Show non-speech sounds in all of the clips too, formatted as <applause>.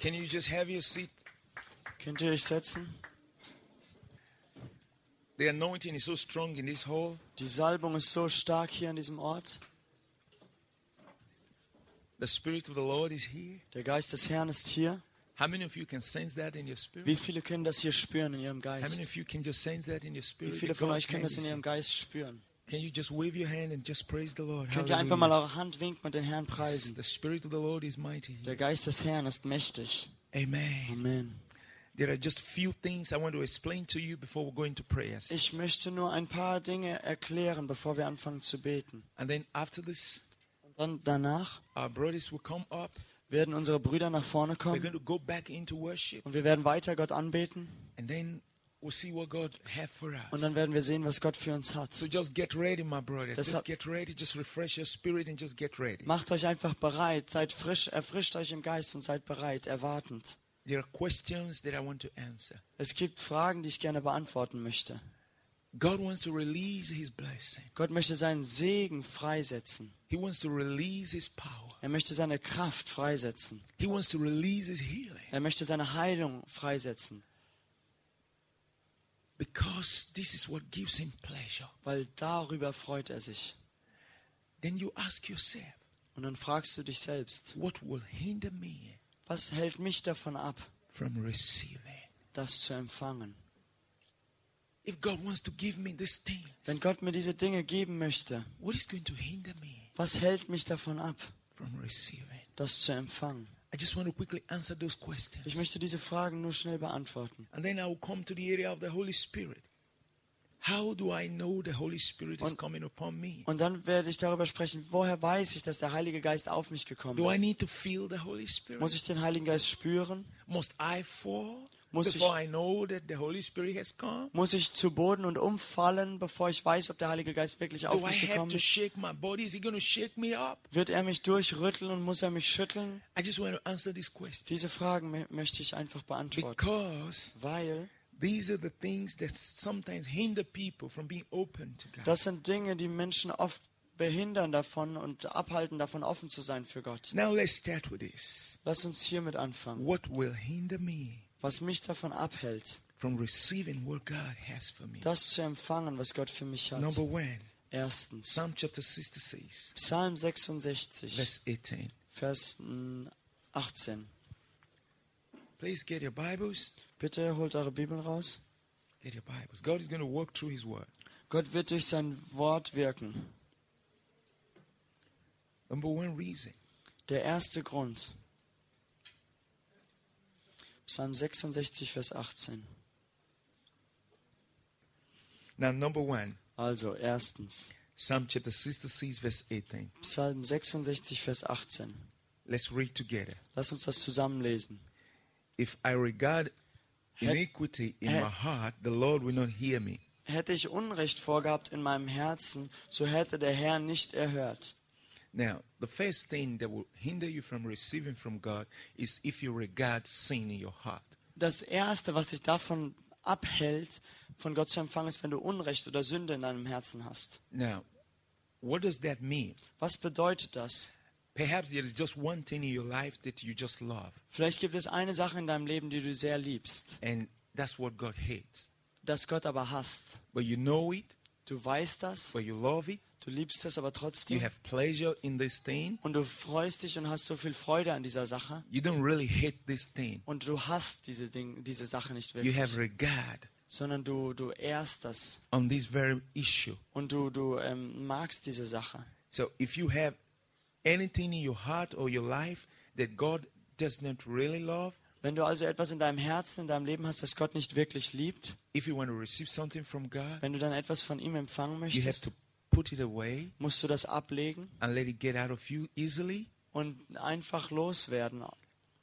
Can you just have your seat? Könnt ihr euch setzen? The anointing is so strong in this hall. Die Salbung ist so stark hier an diesem Ort. The Spirit of the Lord is here. Der Geist des Herrn ist hier. How many of you can sense that in your spirit? Wie viele können das hier spüren in ihrem How many Geist? of you can just sense that in your Wie spirit? viele that von euch können das in ihrem? Geist spüren? Can you just wave your hand and just praise the Lord? Könnt ihr einfach mal eure Hand winken und den Herrn preisen? The Spirit of the Lord is mighty. Der Geist des Herrn ist mächtig. Amen. Amen. There are just few things I want to explain to you before we go into prayers. Ich möchte nur ein paar Dinge erklären, bevor wir anfangen zu beten. And then after this, Und dann danach our brothers will come up. werden unsere Brüder nach vorne We're kommen going to go back into worship. und wir werden weiter Gott anbeten And then we'll see what God has for und dann werden wir sehen, was Gott für uns hat. So just get ready, my brothers. Das Just get ready. Just refresh your spirit and just get ready. Macht euch einfach bereit, seid frisch, erfrischt euch im Geist und seid bereit, erwartend. There are questions that I want to answer. Es gibt Fragen, die ich gerne beantworten möchte. God wants to release His blessing. Gott möchte seinen Segen freisetzen. He wants to release His power. Er möchte seine Kraft freisetzen. He wants to release His healing. Er möchte seine Heilung freisetzen, Because this is what gives Him pleasure. weil darüber freut er sich. Then you ask yourself, Und dann fragst du dich selbst, what will hinder me was hält mich davon ab, from receiving? das zu empfangen? If God wants to give me this thing, Wenn Gott mir diese Dinge geben möchte, what is going to hinder me was hält mich davon ab, from receiving? das zu empfangen? I just want to quickly answer those questions. Ich möchte diese Fragen nur schnell beantworten. And then I will come to the area of the Holy Spirit. How do I know the Holy Spirit is Und- coming upon me? Und dann werde ich darüber sprechen, woher weiß ich, dass der Heilige Geist auf mich gekommen Do I ist? need to feel the Holy Spirit? Muss ich den Heiligen Geist spüren? Must I fall Muss ich- before I know that the Holy Spirit has come? Muss ich zu Boden und umfallen, bevor ich weiß, ob der Heilige Geist wirklich auf mich have gekommen to ist? shake my body? Is he going to shake me up? Wird er mich durchrütteln und muss er mich schütteln? I just want to answer this question Diese Fragen mö- möchte ich einfach beantworten. because Weil these are the things that sometimes hinder people from being open to God. das sind Dinge, die Menschen oft behindern davon und abhalten davon, offen zu sein für Gott. Now let's start with this. Lass uns hiermit anfangen. What will hinder me Was mich davon abhält, from receiving what God has for me? das zu empfangen, was Gott für mich hat. Number one, Erstens, Psalm chapter 66, Psalm 66, verse 18. Vers mm, 18. Please get your Bibles. Bitte holt eure Bibeln raus. Get your Bibles. God is going to work through His Word. Gott wird durch sein Wort wirken. Number one reason Der erste Grund. Psalm 66, Vers 18. Now, number one, Also, erstens. Psalm chapter 66, verse 18. Psalm 66, Vers 18. Let's read together. Lass uns das zusammenlesen. If I regard iniquity in my heart, the Lord will not hear me. Hätte ich Unrecht vorgehabt in meinem Herzen, so hätte der Herr nicht erhört. Now, the first thing that will hinder you from receiving from God is if you regard sin in your heart. Das Erste, was dich davon abhält, von Gott zu empfangen, ist, wenn du Unrecht oder Sünde in deinem Herzen hast. Now, what does that mean? Was bedeutet das? Perhaps there is just one thing in your life that you just love, Vielleicht gibt es eine Sache in deinem Leben, die du sehr liebst, and that's what God hates. das Gott aber hasst. But you know it, Du weißt das, but you love it, du liebst es aber you trotzdem have pleasure in this thing, und du freust dich und hast so viel Freude an dieser Sache you don't really hate this thing. und du hast diese, Ding, diese Sache nicht You have wirklich, regard sondern du, du ehrst das on this very issue. und du, du ähm, magst diese Sache. So if you have anything in your heart or your life that God does not really love, Wenn du also etwas in deinem Herzen, in deinem Leben hast, das Gott nicht wirklich liebt, if you want to receive something from God, wenn du dann etwas von ihm empfangen you have möchtest, to put it away musst du das ablegen and let it get out of you easily, und einfach loswerden.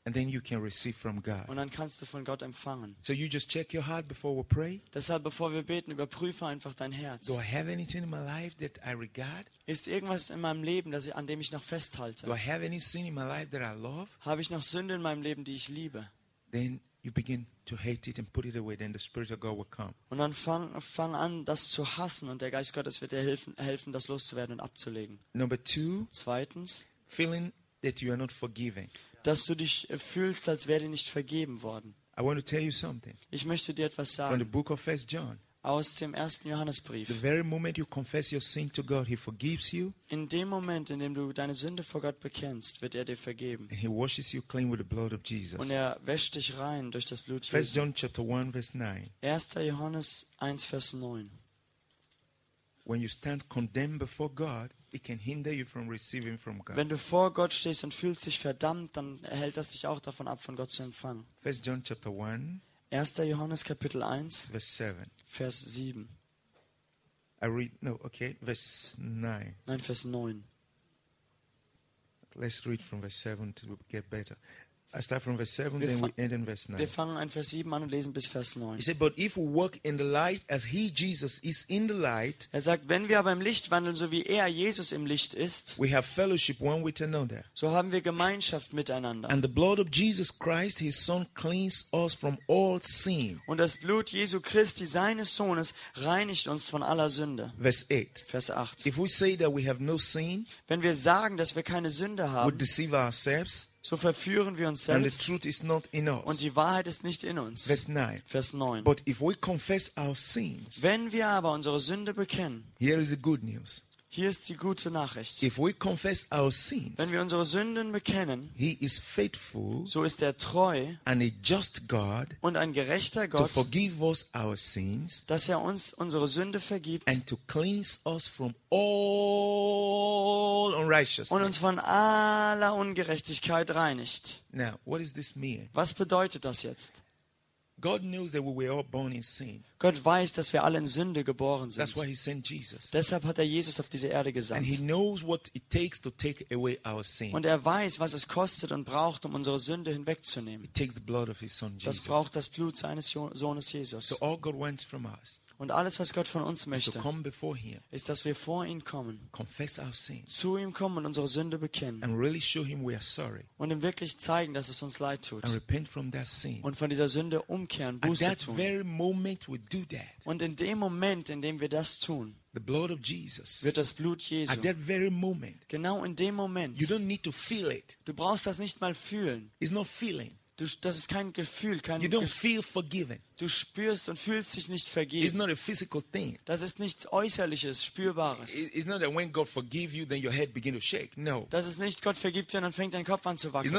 and then you can receive from God. Und dann kannst du von Gott empfangen. So you just check your heart before we pray. Deshalb, bevor wir beten, überprüfe einfach dein Herz. Do I have anything in my life that I regard? Ist irgendwas in meinem Leben, das ich, an dem ich noch festhalte? Do? I have any sin in my life that I love? Habe ich noch Sünde in meinem Leben, die ich liebe? Then you begin to hate it and put it away. Then the Spirit of God will come. Und dann fang, fang an, das zu hassen und der Geist Gottes wird dir helfen, helfen, das loszuwerden und abzulegen. Number two, Zweitens, feeling that you are not forgiving. dass du dich äh, fühlst, als wäre dir nicht vergeben worden. I want to tell you something Ich möchte dir etwas from the sagen book of First John. Aus dem ersten The Johannesbrief. very moment you confess your sin to God, He forgives you In dem Moment, in dem du deine Sünde vor Gott bekennst, wird er dir vergeben. and He washes you clean with the blood of Jesus. Und er wäscht dich rein durch das Blut First Jesu. John chapter 1 verse 9. 1. Johannes 1, Vers 9. When you stand condemned before God, it can hinder you from receiving from God. Wenn du vor Gott stehst und fühlst dich verdammt, dann hält das dich auch davon ab, von Gott zu empfangen. First John chapter 1 1. Johannes Kapitel 1, verse 7. Vers 7. I read no, okay, verse 9. Nein, Vers 9. Let's read from verse 7 to get better. I start from verse 7, Wir then we end in verse 9. Wir fangen an Vers 7 an und lesen bis Vers 9. He said, But if we walk in the light as He, Jesus, is in the light, Er sagt, wenn wir aber im Licht wandeln, so wie er, Jesus, im Licht ist, we have fellowship one with another. so haben wir Gemeinschaft miteinander. And the blood of Jesus Christ, His Son, cleans us from all sin. Und das Blut Jesu Christi, seines Sohnes, reinigt uns von aller Sünde. Verse 8. Vers 8. If we say that we have no sin, Wenn wir sagen, dass wir keine Sünde we haben, deceive ourselves, so verführen wir uns and the selbst und die Wahrheit ist nicht in uns. Verse 9. Vers 9. But if we confess our sins, Wenn wir aber unsere Sünde bekennen, here is the good news. Hier ist die gute Nachricht. If we confess our sins, Wenn wir unsere Sünden bekennen, He is faithful so ist er treu and a just God und ein gerechter to Gott, forgive us our sins dass er uns unsere Sünde vergibt and to cleanse us from all und unrighteousness. uns von aller Ungerechtigkeit reinigt. Now, what does this mean? Was bedeutet das jetzt? Gott weiß, dass wir alle in Sünde geboren That's sind. why He sent Jesus. Deshalb hat er Jesus auf diese Erde And gesandt. Und er weiß, was es kostet und braucht, um unsere Sünde hinwegzunehmen. It takes the blood of His Son Das braucht das Blut seines Sohnes Jesus. So all God wants from us Und alles, was Gott von uns möchte, ist, dass wir vor ihn kommen, zu ihm kommen und unsere Sünde bekennen und ihm wirklich zeigen, dass es uns leid tut und von dieser Sünde umkehren, Buße tun. Und in dem Moment, in dem wir das tun, wird das Blut Jesu, at that very moment, genau in dem Moment, you don't need to feel it. du brauchst das nicht mal fühlen. It's not feeling. Du, das ist kein Gefühl, kein You don't Ge feel forgiven. Du spürst und fühlst dich nicht vergeben. not a physical thing. Das ist nichts Äußerliches, Spürbares. No. Das ist nicht, Gott vergibt dir und dann fängt dein Kopf an zu wackeln.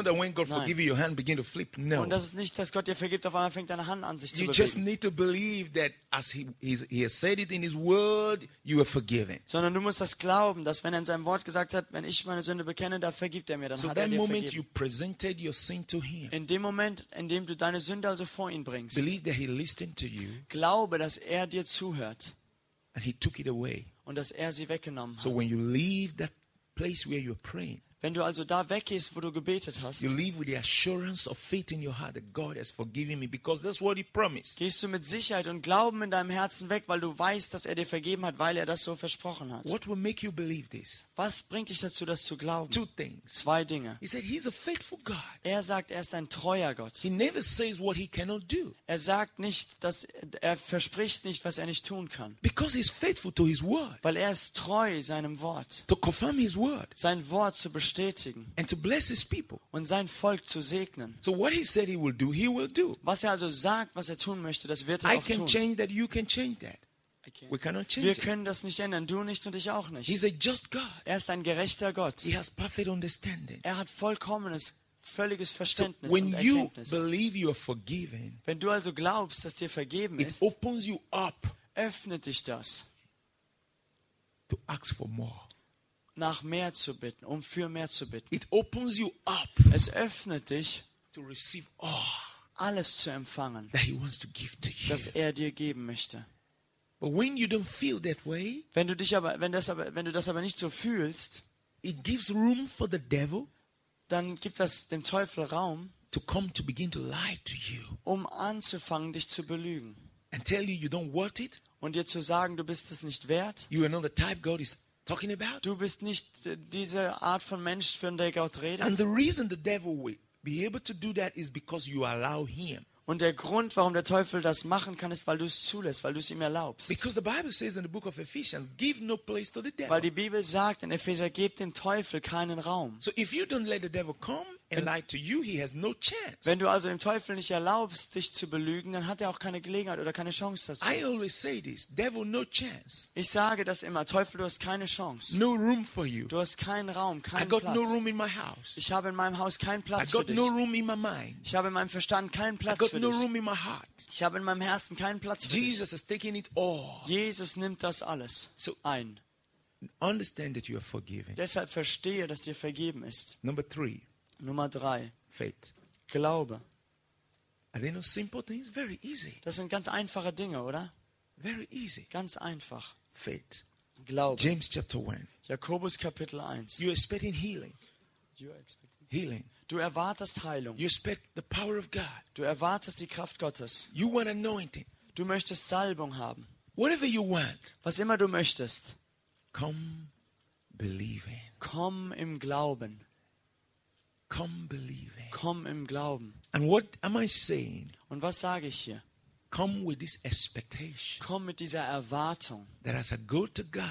No. Und das ist nicht, dass Gott dir vergibt, auf einmal fängt deine Hand an sich zu You just bewegen. need to believe that as he, he's, he has said it in His Word, you are forgiven. Sondern du musst das glauben, dass wenn er in seinem Wort gesagt hat, wenn ich meine Sünde bekenne, da vergibt er mir, dann So hat er dir moment you vergeben. presented your sin to Him, In dem Moment, in dem du deine Sünde also vor ihn bringst, believe that He listened to you glaube, dass er dir zuhört and He took it away. und dass er sie weggenommen So when you leave that place where you're praying, Wenn du also da weggehst, wo du gebetet hast, you leave with the assurance of faith in your heart that God has forgiven me because that's what He promised. gehst du mit Sicherheit und Glauben in deinem Herzen weg, weil du weißt, dass er dir vergeben hat, weil er das so versprochen hat. What will make you believe this? Was bringt dich dazu, das zu glauben? Two things. Zwei Dinge. He said He's a faithful God. Er sagt, er ist ein treuer Gott. He never says what He cannot do Er sagt nicht, dass er verspricht nicht, was er nicht tun kann, because He's faithful to His Word, weil er ist treu seinem Wort, to confirm His Word, sein Wort zu bestätigen and to bless His people. und sein Volk zu segnen. So what He said He will do, He will do. Was er also sagt, was er tun möchte, das wird er I auch can tun. change that, you can change that. We cannot Wir change it. können das nicht ändern, du nicht und ich auch nicht. He's a just God. Er ist ein gerechter Gott. He has perfect understanding. Er hat vollkommenes, völliges So Verständnis when und you believe you are forgiven, Wenn du also glaubst, dass dir vergeben it ist, opens you up öffnet dich das, to ask for more. Nach mehr zu bitten, um für mehr zu bitten. It opens you up Es öffnet dich, to receive all alles zu empfangen, that He wants to give to you. das er dir geben möchte. But when you don't feel that way, Wenn du dich aber, wenn das aber, wenn du das aber nicht so fühlst, it gives room for the devil dann gibt das dem Teufel Raum, to come to begin to lie to you um anzufangen, dich zu belügen and tell you you don't want it. und dir zu sagen, du bist es nicht wert. You are not the type God is talking about. Du bist nicht äh, diese Art von Mensch, von der Gott And the redet. reason the devil will be able to do that is because you allow him. Und der Grund, warum der Teufel das machen kann, ist, weil du es zulässt, weil du es ihm erlaubst. Weil die Bibel sagt in Epheser, gebt dem Teufel keinen Raum. So if you don't let the devil come, and lie to you, he has no chance. Wenn du also dem Teufel nicht erlaubst, dich zu belügen, dann hat er auch keine Gelegenheit oder keine Chance dazu. I always say this devil, no chance. Ich sage das immer, Teufel, du hast keine Chance. No room for you. Du hast keinen Raum, I keinen got no Platz. room in my house. Ich habe in meinem Haus keinen I Platz für got dich. no room in my mind. Ich habe in meinem Verstand keinen I Platz got für no dich. room in my heart. Ich habe in meinem Herzen keinen Platz für dich. Jesus has taken it all. Jesus nimmt das alles So ein. understand that you are forgiven. Deshalb verstehe, dass dir vergeben ist. Number three, Nummer drei, faith. Glaube. Are they not simple things? Very easy. Das sind ganz einfache Dinge, oder? Very easy. Ganz einfach. Faith. Glaube. James chapter 1. Jakobus Kapitel 1. You're expecting healing. Healing. Du erwartest Heilung. You expect the power of God. Du erwartest die Kraft Gottes. You want anointing. Du möchtest Salbung haben. Whatever you want, Was immer du möchtest. come believing. Komm im Glauben. Come believing. Komm im Glauben. And what am I saying? Und was sage ich hier? Come with this expectation Komm mit dieser Erwartung, that as I go to God,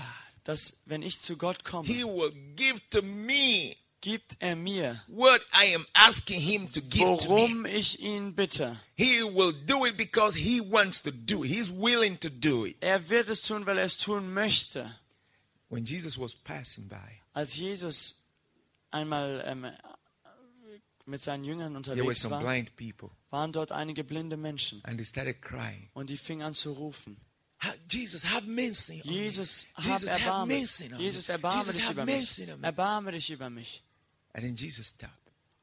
dass wenn ich zu Gott komme, He will give to me gibt er mir, what I am asking Him to give to me. worum ich ihn bitte. He will do it because He wants to do it. He's willing to do it. Er wird es tun, weil er es tun möchte. When Jesus was passing by, Als Jesus einmal ähm, mit seinen Jüngern unterwegs war, waren dort einige blinde Menschen und die fingen an zu rufen. "Ha- Jesus, have mercy on. Jesus, hab Jesus, have Erbarme. on Jesus, me. erbarme Jesus, dich have über mich. Erbarme dich über mich. And then Jesus stopped.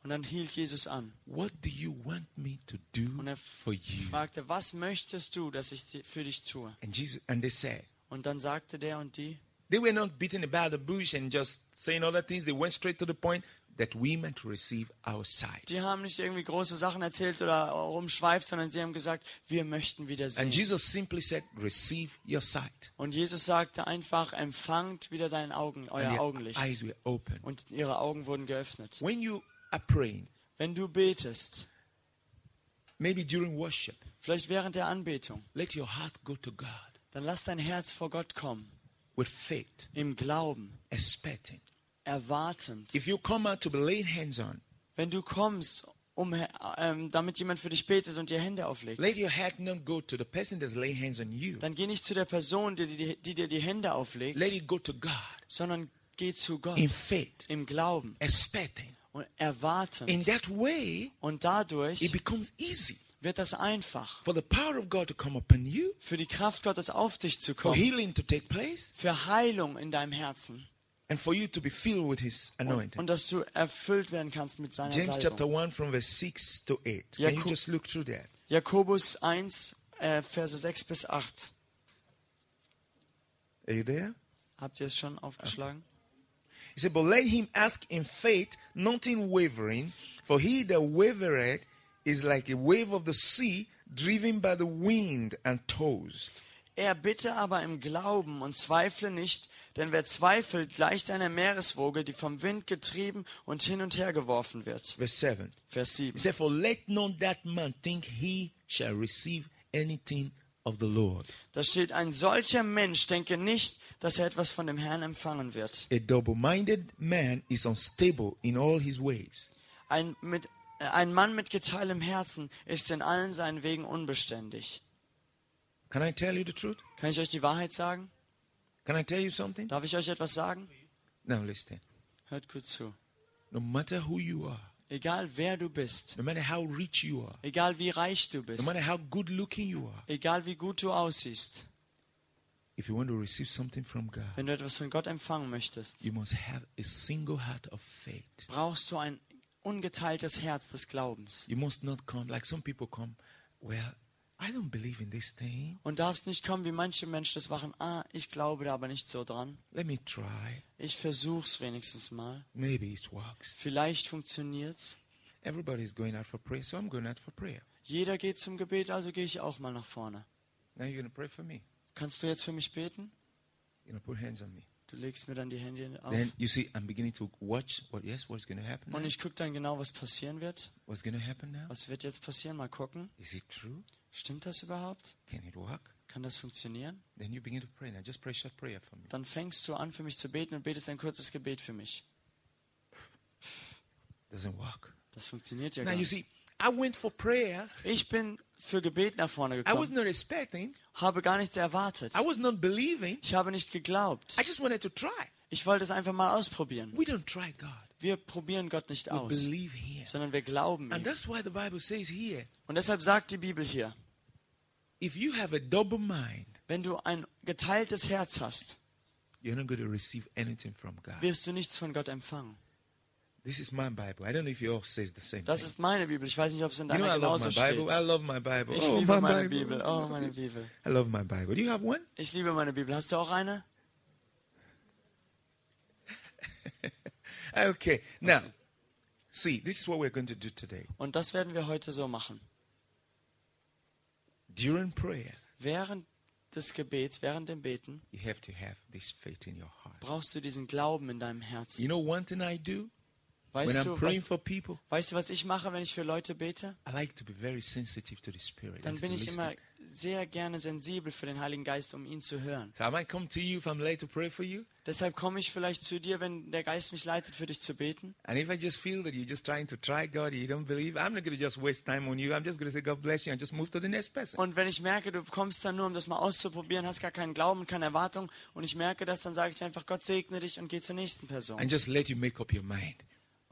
Und dann hielt Jesus an What do you want me to do und er for you? fragte, was möchtest du, dass ich für dich tue? And Jesus and they said, Und dann sagte der und die, they were not beating about the bush and just saying other things. They went straight to the point that we might receive our sight. die haben nicht irgendwie große Sachen erzählt oder rumschweift, sondern sie haben gesagt, wir möchten wieder And sehen. Jesus simply said, Receive your sight. Und Jesus sagte einfach, empfangt wieder dein Augen, And euer their Augenlicht. eyes were open. Und ihre Augen wurden geöffnet. When you are praying, Wenn du betest, maybe during worship, vielleicht während der Anbetung, let your heart go to God dann lass dein Herz vor Gott kommen, with faith, im Glauben, expecting. Erwartend. If you come out to be laid hands on, Wenn du kommst, um, ähm, damit jemand für dich betet und dir Hände auflegt, dann geh nicht zu der Person, die, die, die dir die Hände auflegt, Let it go to God. sondern geh zu Gott in faith, im Glauben. Expecting. und erwartend. In that way, Und dadurch it becomes easy wird das einfach, for the power of God to come upon you, für die Kraft Gottes auf dich zu for kommen, healing to take place, für Heilung in deinem Herzen and for you to be filled with His anointing. und dass du erfüllt werden kannst mit seiner James chapter 1 from verse 6 to 8. Can you just look through that? Jakobus 1, äh, Verse 6 bis 8. Are you there? Habt ihr es schon aufgeschlagen? Ah. He said, But let him ask in faith, not in wavering, for he that wavereth is like a wave of the sea, driven by the wind and tossed. Er bitte aber im Glauben und zweifle nicht, denn wer zweifelt, gleicht einer Meereswoge, die vom Wind getrieben und hin und her geworfen wird. Verse 7. Vers He 7. said, For let not that man think he shall receive anything of the Lord. Da steht, ein solcher Mensch denke nicht, dass er etwas von dem Herrn empfangen wird. A double minded man is unstable in all his ways. Ein, mit, äh, ein Mann mit geteiltem Herzen ist in allen seinen Wegen unbeständig. Can I tell you the truth? Kann ich euch die Wahrheit sagen? Can I tell you something? Darf ich euch etwas sagen? Now listen. Hört gut zu. No matter who you are, Egal wer du bist, no matter how rich you are, egal wie reich du no bist, matter how good looking you are, egal wie gut du aussiehst, if you want to receive something from God, wenn du etwas von Gott empfangen möchtest, you must have a single heart of faith. brauchst du ein ungeteiltes Herz des Glaubens You must not come like some people come, well, I don't believe in this thing. und darfst nicht kommen, wie manche Menschen das machen. Ah, ich glaube da aber nicht so dran. Let me try. Ich versuch's wenigstens mal. Maybe it works. Vielleicht funktioniert's. Everybody's going out for prayer, so I'm going out for prayer. Jeder geht zum Gebet, also gehe ich auch mal nach vorne. Now you're pray for me. Kannst du jetzt für mich beten? You're put hands on me. Du legst mir dann die Hände auf. Then you see, I'm beginning to watch what, yes, what's going to happen now? Und ich gucke dann genau, was passieren wird. What's going to happen now? Was wird jetzt passieren? Mal gucken. Is it true? Stimmt das überhaupt? Can it work? Kann das funktionieren? Then you begin to pray. Now just pray a short prayer for me. Dann fängst du an, für mich zu beten und betest ein kurzes Gebet für mich. Doesn't work. Das funktioniert ja Now gar you nicht. see, I went for prayer. Ich bin für Gebet nach vorne I was gekommen, not expecting. habe gar nichts erwartet. I was not believing. Ich habe nicht geglaubt. I just wanted to try. Ich wollte es einfach mal ausprobieren. We don't try God. Wir probieren Gott nicht We aus, believe Him. sondern wir glauben And ihm. that's why the Bible says here, Und deshalb sagt die Bibel hier, if you have a double mind, wenn du ein geteiltes Herz hast, you're not going to receive anything from God. wirst du nichts von Gott empfangen. This is my Bible. I don't know if you all says the same Das ist meine Bibel. Ich weiß nicht, ob es in You know, I deiner love my genauso Bible. I steht. love my Bible. Ich Oh, liebe meine. Bibel. Oh, meine Bibel. I love my Bible. Do you have one? Ich liebe meine Bibel. Hast du auch eine? <laughs> Okay. Now, see, this is what we're going to do today. Und das werden wir heute so machen. During prayer, Während des Gebets, während dem Beten, you have to have this faith in your heart. brauchst du diesen Glauben in deinem Herzen. You know one thing I do when Weißt I'm du, praying was, for people? weißt du, was ich mache, wenn ich für Leute bete? I like to be very sensitive to the Spirit. Dann bin ich immer sehr gerne sensibel für den Heiligen Geist, um ihn zu hören. So I might come to you if I'm late to pray for you. Deshalb komme ich vielleicht zu dir, wenn der Geist mich leitet, für dich zu beten. And if I just feel that you're just trying to try God, you don't believe, I'm not going to just waste time on you. I'm just going to say, God bless you, and just move to the next person. Und wenn ich merke, du kommst dann nur, um das mal auszuprobieren, hast gar keinen Glauben, keine Erwartung, und ich merke das, dann sage ich einfach, Gott segne dich und geh zur nächsten Person. And just let you make up your mind.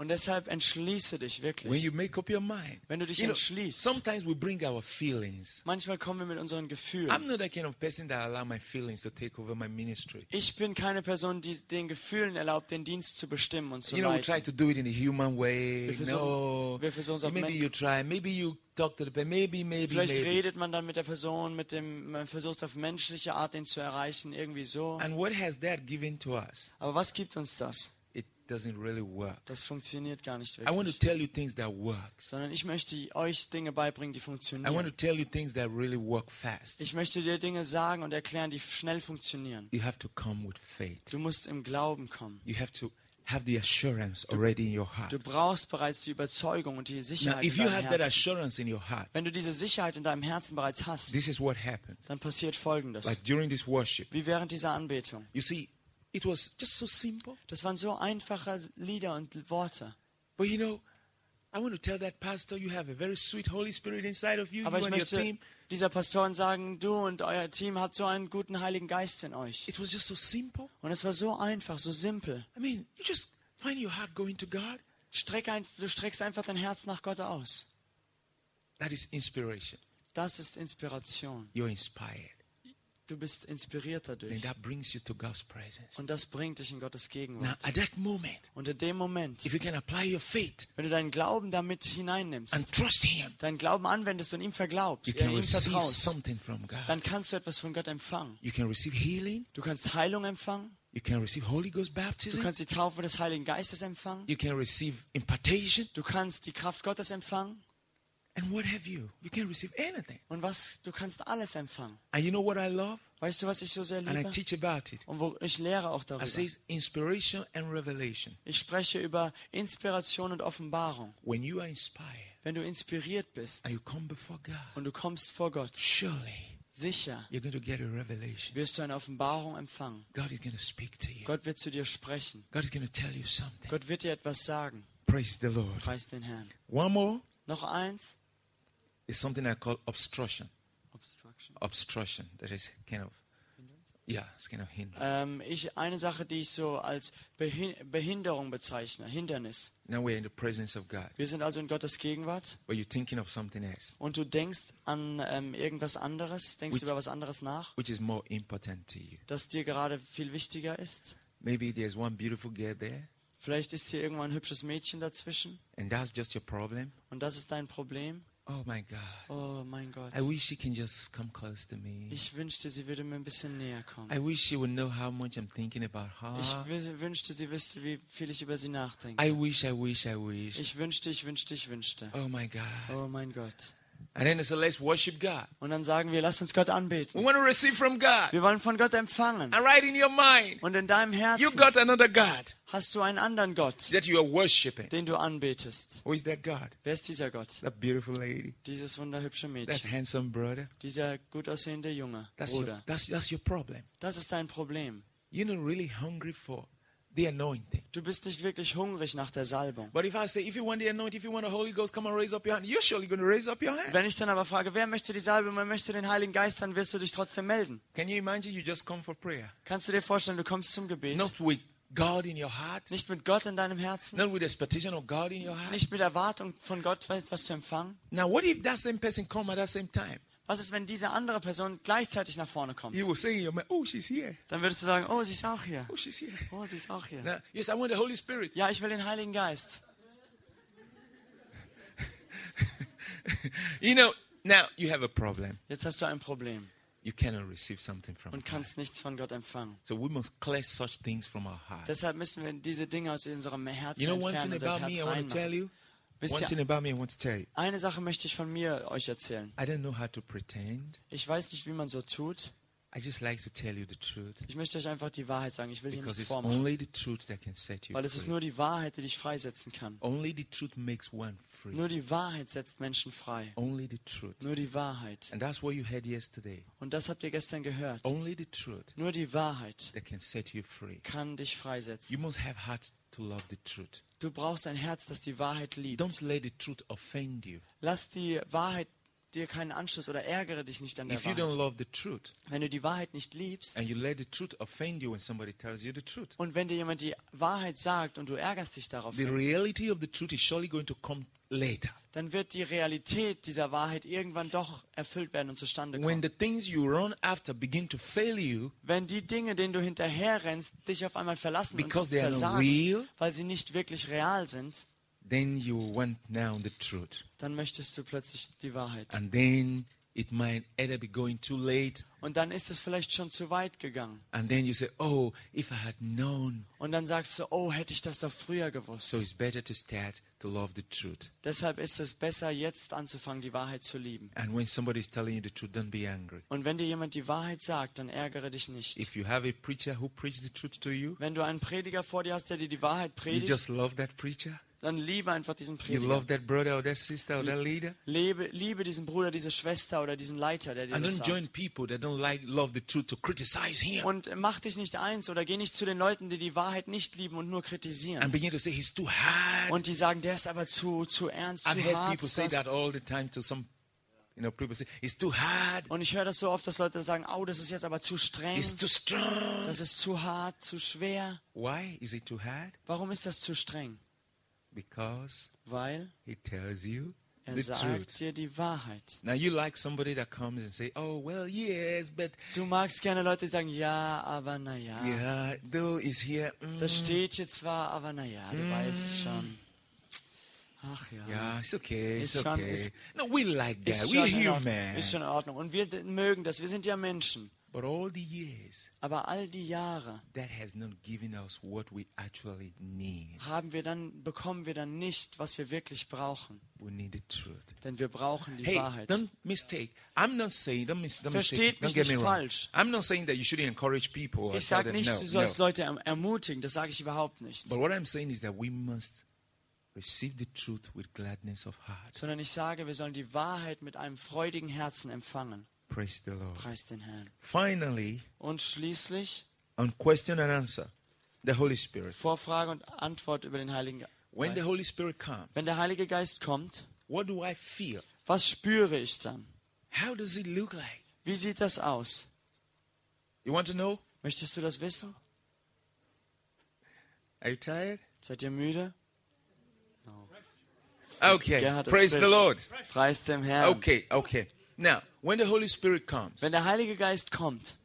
Und deshalb entschließe dich When wirklich. you make up your mind, Wenn du dich you know, entschließt. sometimes we bring our feelings. Manchmal kommen wir mit unseren I'm Gefühlen. not that kind of person that allow my feelings to take over my ministry. Ich bin keine Person, die den Gefühlen erlaubt, den Dienst zu bestimmen und zu You know, we try to do it in a human way. Wir versuchen- No, wir versuchen es auf maybe you try, maybe you talk to the person, maybe, maybe, Vielleicht maybe. redet man dann mit der Person, mit dem, man versucht auf menschliche Art, den zu erreichen, irgendwie so. And what has that given to us? Aber was gibt uns das? Doesn't really work. Das funktioniert gar nicht I want to wirklich. tell you things that work. Sondern ich möchte euch Dinge beibringen, die I want to funktionieren. tell you things that really work fast. Ich möchte dir Dinge sagen und erklären, die schnell funktionieren. You have to come with faith. Du musst im Glauben kommen. You have to have the assurance already in your heart. Du brauchst bereits die Überzeugung und die Now, Sicherheit if in you have that Herzen. assurance in your heart, Wenn du diese Sicherheit in deinem Herzen bereits hast, this is what happened. dann passiert Folgendes. Like during this worship, Wie während dieser Anbetung. you see, it was just so simple. Das waren so einfache Lieder und Worte. But you know, I want to tell that pastor you have a very sweet Holy Spirit inside of you, Aber you ich möchte dieser Pastoren sagen, du und euer Team habt so einen guten Heiligen Geist in euch. It was just so simple. Und es war so einfach, so simpel. I mean, you just find your heart going to God. Streck ein, du streckst einfach dein Herz nach Gott aus. That is inspiration. Das ist Inspiration. You're inspired. Du bist inspiriert And dadurch. that brings you to God's presence. Und das bringt dich in Gottes Now, Gegenwart. at that moment, Und in dem Moment, if you can apply your faith wenn du deinen Glauben damit hineinnimmst, and trust Him, deinen Glauben anwendest und ihm verglaubst, you can ihm vertraust, something from God. dann kannst du etwas von Gott empfangen. You can receive healing. Du kannst Heilung empfangen, You can receive Holy Ghost du baptism. kannst die Taufe des Heiligen Geistes empfangen, You can receive impartation. du kannst die Kraft Gottes empfangen And what have you? You can receive anything. und was, du kannst alles empfangen. And you know what I love? Weißt du, was ich so sehr And I liebe? teach about it. Und wo ich lehre auch I darüber. say inspiration and revelation. Ich spreche über Inspiration und Offenbarung. When you are inspired Wenn du inspiriert bist and you come before God, und du kommst vor Gott, surely sicher you're going to get a revelation. wirst du eine Offenbarung empfangen. God is going to speak to you. Gott wird zu dir sprechen. God is going to tell you something. Gott wird dir etwas sagen. Praise the Lord. Preis den Herrn. One more Noch eins. Is something I call obstruction. Obstruction. Obstruction. That is kind of, yeah, it's kind of hindrance. Ähm, ich, eine Sache, die ich so als Behin Behinderung bezeichne, Hindernis. Now we're in the presence of God, Wir sind also in Gottes Gegenwart but you're thinking of something else, und du denkst an ähm, irgendwas anderes, denkst Which- über was anderes nach, which is more important to you. das dir gerade viel wichtiger ist. Maybe there's one beautiful girl there, Vielleicht ist hier irgendwo ein hübsches Mädchen dazwischen and that's just your problem. und das ist dein Problem. Oh my God. Oh mein Gott. I wish she can just come close to me. Ich wünschte, sie würde mir ein bisschen näher kommen. I wish she would know how much I'm thinking about Ich her. wü- wünschte, sie wüsste, wie viel ich über sie nachdenke. I wish, I wish, I wish. Ich wünschte, ich wünschte, ich wünschte. Oh my God. Oh mein Gott. And then they say, let's worship God. Und dann sagen wir, lass uns Gott We anbeten. want to receive from God. Wir wollen von Gott empfangen. And right in your mind, Und in deinem you Herzen got another God hast du einen anderen Gott, that you are worshiping. den du anbetest. Who is that God? Wer ist dieser Gott? That beautiful lady. Dieses wunderhübsche That Mädchen. handsome brother. Dieser gut aussehende Junge, That's your, Bruder. that's, that's your problem. Das ist dein Problem. You're not really hungry for the anointing. Du bist nicht wirklich hungrig nach der Salbung. But if I say, if you want the anointing, if you want the Holy Ghost, come and raise up your hand, you're surely going to raise up your hand. Wenn ich dann aber frage, wer möchte die Salbung, wer möchte den Heiligen Geist, dann wirst du dich trotzdem melden. Can you imagine you just come for prayer? Kannst du dir vorstellen, du kommst zum Gebet, Not with God in your heart, nicht mit Gott in deinem Herzen, not with expectation of God in your heart. nicht mit Erwartung von Gott etwas zu empfangen? Now, what if that same person come at that same time? Was ist, wenn diese andere Person gleichzeitig nach vorne kommt? You will say in your mind, oh, she's here. Dann würdest du sagen, oh, sie ist auch hier. Oh, she's here. Oh, sie ist auch hier. Now, yes, I want the Holy Spirit. Ja, ich will den Heiligen Geist. <laughs> You know, now you have a problem. Jetzt hast du ein Problem You cannot receive something from und kannst nichts von Gott empfangen. So we must clear such things from our heart. Deshalb müssen wir diese Dinge aus unserem Herzen You know one entfernen, thing about me I want to tell you? Wisst One thing ihr, about me I want to tell you. eine Sache möchte ich von mir euch erzählen. I don't know how to pretend. Ich weiß nicht, wie man so tut. I just like to tell you the truth. Ich möchte euch einfach die Wahrheit sagen. Ich will Because nichts it's vormachen. only the truth that can set you Weil es ist nur die Wahrheit, die dich freisetzen kann. Only the truth makes one free. Nur die Wahrheit setzt Menschen frei. Only the truth. Nur die Wahrheit. And that's what you heard yesterday. Und das habt ihr gestern gehört. Only the truth Nur die Wahrheit that can set you free. kann dich freisetzen. You must have heart to love the truth. Du brauchst ein Herz, das die Wahrheit liebt. Don't let the truth offend you. Lass die Wahrheit dir keinen Anschluss oder ärgere dich nicht an der If you don't Wahrheit. love the truth Wenn du die Wahrheit nicht liebst and you let the truth offend you when somebody tells you the truth, und wenn dir jemand die Wahrheit sagt und du ärgerst dich darauf, the reality of the truth is surely going to come later. Dann wird die Realität dieser Wahrheit irgendwann doch erfüllt werden und zustande When kommen. the things you run after begin to fail you Wenn die Dinge, denen du hinterherrennst, dich auf einmal verlassen und versagen, real, weil sie nicht wirklich real sind, then you want now the truth. dann möchtest du plötzlich die Wahrheit. And then it might either be going too late, Und dann ist es vielleicht schon zu weit gegangen. and then you say, Oh, if I had known. Und dann sagst du, oh, hätte ich das doch früher gewusst. So it's better to start to love the truth. Deshalb ist es besser, jetzt anzufangen, die Wahrheit zu lieben. And when somebody is telling you the truth, don't be angry. Und wenn dir jemand die Wahrheit sagt, dann ärgere dich nicht. If you have a preacher who preaches the truth to you, Wenn du einen Prediger vor dir hast, der dir die Wahrheit you predigt, just love that preacher. Dann liebe einfach diesen You Prediger. love that brother or that sister or that leader. Lebe, liebe diesen Bruder, diese Schwester oder diesen Leiter, der dir And das don't join sagt. people that don't like love the truth to criticize him Und mach dich nicht eins oder geh nicht zu den Leuten, die die Wahrheit nicht lieben und nur kritisieren. and begin to say he's too hard. Und die sagen, der ist aber zu, zu ernst, I've zu heard hart. people ist say das. that all the time to some, you know, people say it's too hard, Und ich höre das so oft, dass Leute sagen, oh, das ist jetzt aber zu streng, it's too strong. das ist zu hart, zu schwer. Why is it too hard? Warum ist das zu streng? Because Weil he tells you er the sagt truth. dir die Wahrheit. Now you like somebody that comes and say, "Oh well, yes, but Du magst gerne Leute, die sagen, ja, aber naja. yeah, though is here." mm, Das steht hier zwar, aber naja, du weißt schon. Ach ja. yeah, it's okay, Ist schon- okay. ist- no, we like that. Ist We're schon, human. ist schon in Ordnung. Und wir mögen das. Wir sind ja Menschen. But all the years, Aber all die Jahre that has not given us what we actually need. haben wir dann, bekommen wir dann nicht, was wir wirklich brauchen. We need the truth. Denn wir brauchen die Hey, Wahrheit. don't mistake. I'm not saying, don't, mis don't Versteht mistake. Don't mich get nicht falsch. I'm not saying that you shouldn't encourage people. Ich sage nicht, no, du sollst no. Leute erm- ermutigen. Das sage ich überhaupt nicht. But what I'm saying is that we must receive the truth with gladness of heart. Sondern ich sage, wir sollen die Wahrheit mit einem freudigen Herzen empfangen. Praise the Lord. Preis den Herrn. Finally, Und schließlich on question and answer, the Holy Spirit. Vorfrage und Antwort über den Heiligen When the Geist. Holy Spirit comes, Wenn der Heilige Geist kommt, what do I feel? was spüre ich dann? How does it look like? Wie sieht das aus? You want to know? Möchtest du das wissen? Are you tired? Seid ihr müde? Okay. Gerhard Praise the. Lord. Preis dem Herrn. Okay, okay. Now, when the Holy Spirit comes, Wenn der Heilige Geist kommt,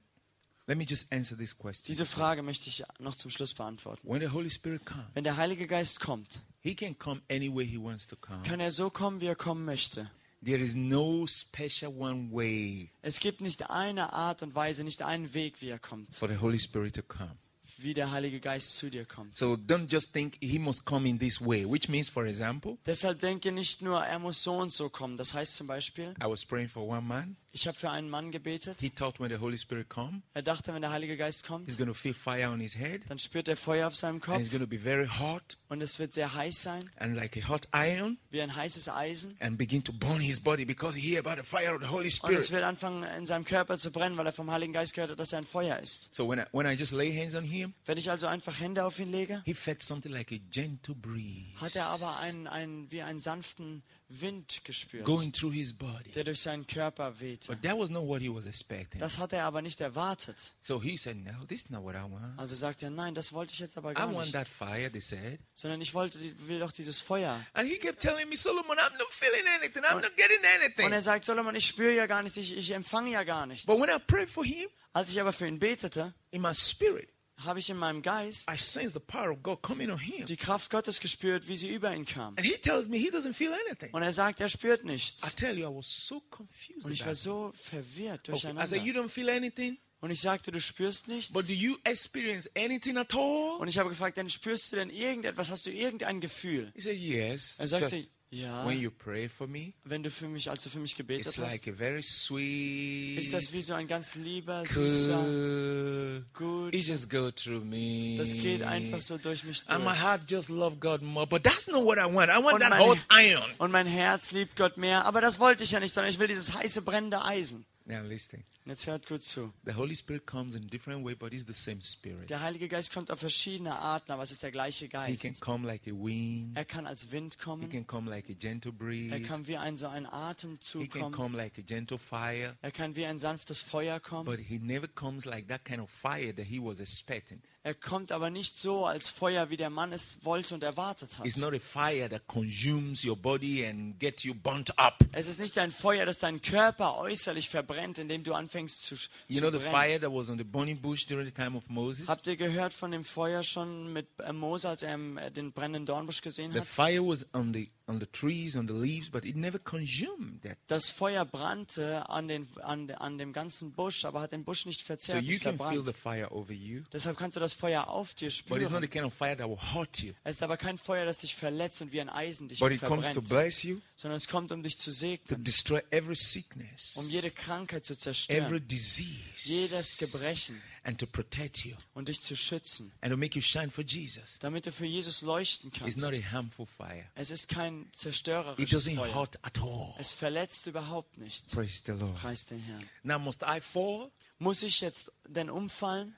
let me just answer this question. diese Frage möchte ich noch zum Schluss beantworten. When the Holy Spirit comes, Wenn der Heilige Geist kommt, He can come any way He wants to come. kann er so kommen, wie er kommen möchte. There is no special one way Es gibt nicht eine Art und Weise, nicht einen Weg, wie er kommt, for the Holy Spirit to come. Wie der Heilige Geist zu dir kommt. So don't just think He must come in this way, which means, for example, Deshalb denke nicht nur, er muss so und so kommen. Das heißt zum Beispiel, I was praying for one man. Ich habe für einen Mann gebetet. He thought when the Holy Spirit comes, Er dachte, wenn der Heilige Geist kommt, he's going to feel fire on his head dann spürt er Feuer auf seinem and Kopf it's going to be very hot und es wird sehr heiß sein, and like a hot iron wie ein heißes Eisen. and begin to burn his body because he hear about the fire of the Holy Und es Spirit. wird anfangen, in seinem Körper zu brennen, weil er vom Heiligen Geist gehört hat, dass er ein Feuer ist. So when I, when I just lay hands on him, him, Wenn ich also einfach Hände auf ihn lege, he felt something like a gentle breeze hat er aber einen, einen, wie einen sanften Wind gespürt, going through his body. der durch seinen Körper wehte. But that was not what he was expecting. Das hat er aber nicht erwartet. So he said, No, this is not what I want. Also sagt er, nein, das wollte ich jetzt aber I gar want nicht. that fire, they said. Sondern ich wollte, will doch dieses Feuer. And he kept telling me, Solomon, I'm not feeling anything. I'm not getting Und anything. er sagt, Solomon, ich spüre ja gar nichts, ich, ich empfange ja gar nichts. But when I prayed for him, Als ich aber für ihn betete, in my spirit, habe ich in meinem Geist I sensed the power of God coming on him. die Kraft Gottes gespürt, wie sie über ihn kam. And he tells me he doesn't feel anything. Und er sagt, er spürt I nichts. tell you, I was so confused. Und ich war so verwirrt Okay, I said, durcheinander. You don't feel anything? Und ich sagte, du spürst nichts. But do you experience anything at all? Und ich habe gefragt, dann spürst du denn irgendetwas? Hast du irgendein Gefühl? He said, Yes. Er sagte, ja, when you pray for me, wenn du für mich, als du für mich it's gebetet hast, like a very sweet. ist das wie so ein ganz lieber, süßer, Good. gut. It just go through me. Das geht einfach so durch mich And my durch. heart just love God more. But that's not what I want. I want Und that mein- hot iron. Und mein Herz liebt Gott mehr. Aber das wollte ich ja nicht, sondern ich will dieses heiße, brennende Eisen. Now listen. Und jetzt hört gut zu. The Holy Spirit comes in different way, but it's the same Spirit. Der Heilige Geist kommt auf verschiedene Arten, aber es ist der gleiche He can Geist. come like a wind. Er kann als Wind He kommen. can come like a gentle Er breeze. kann wie ein so ein Atemzug He can kommen. come like a gentle fire. Er kann wie ein sanftes Feuer kommen. But he never comes like that kind of fire that he was expecting. Er kommt aber nicht so als Feuer, wie der Mann es wollte und erwartet hat. It's not a fire that consumes your body and gets you burnt up. Es ist nicht ein Feuer, das deinen Körper äußerlich verbrennt, indem du anfängst zu, You zu know the brennen. fire that was on the burning bush during the time of Moses? Habt ihr gehört von dem Feuer schon mit äh, Mose, als er ähm, den brennenden Dornbusch gesehen The hat? fire was on the on the trees, on the leaves, but it never consumed that. Das Feuer brannte an, den, an, an dem ganzen Busch, aber hat den Busch nicht So verzehrt, you nicht can feel the fire over you, Deshalb kannst du das Feuer auf dir but it's not the spüren. kind of fire that will hurt you. Es ist aber kein Feuer, das dich verletzt und wie ein Eisen dich But it comes to verbrennt, bless you, sondern es kommt, um dich zu to segnen, destroy every sickness, um jede Krankheit zu every zerstören, disease, jedes Gebrechen and to protect you und dich zu schützen, and to make you shine for Jesus. damit du für Jesus leuchten It's kannst. not a harmful fire. Es ist kein It zerstörerisches doesn't Feuer. hurt at all. Es verletzt überhaupt nicht. Praise the Lord. Preis den Herrn. Now, must I fall? Muss ich jetzt denn umfallen?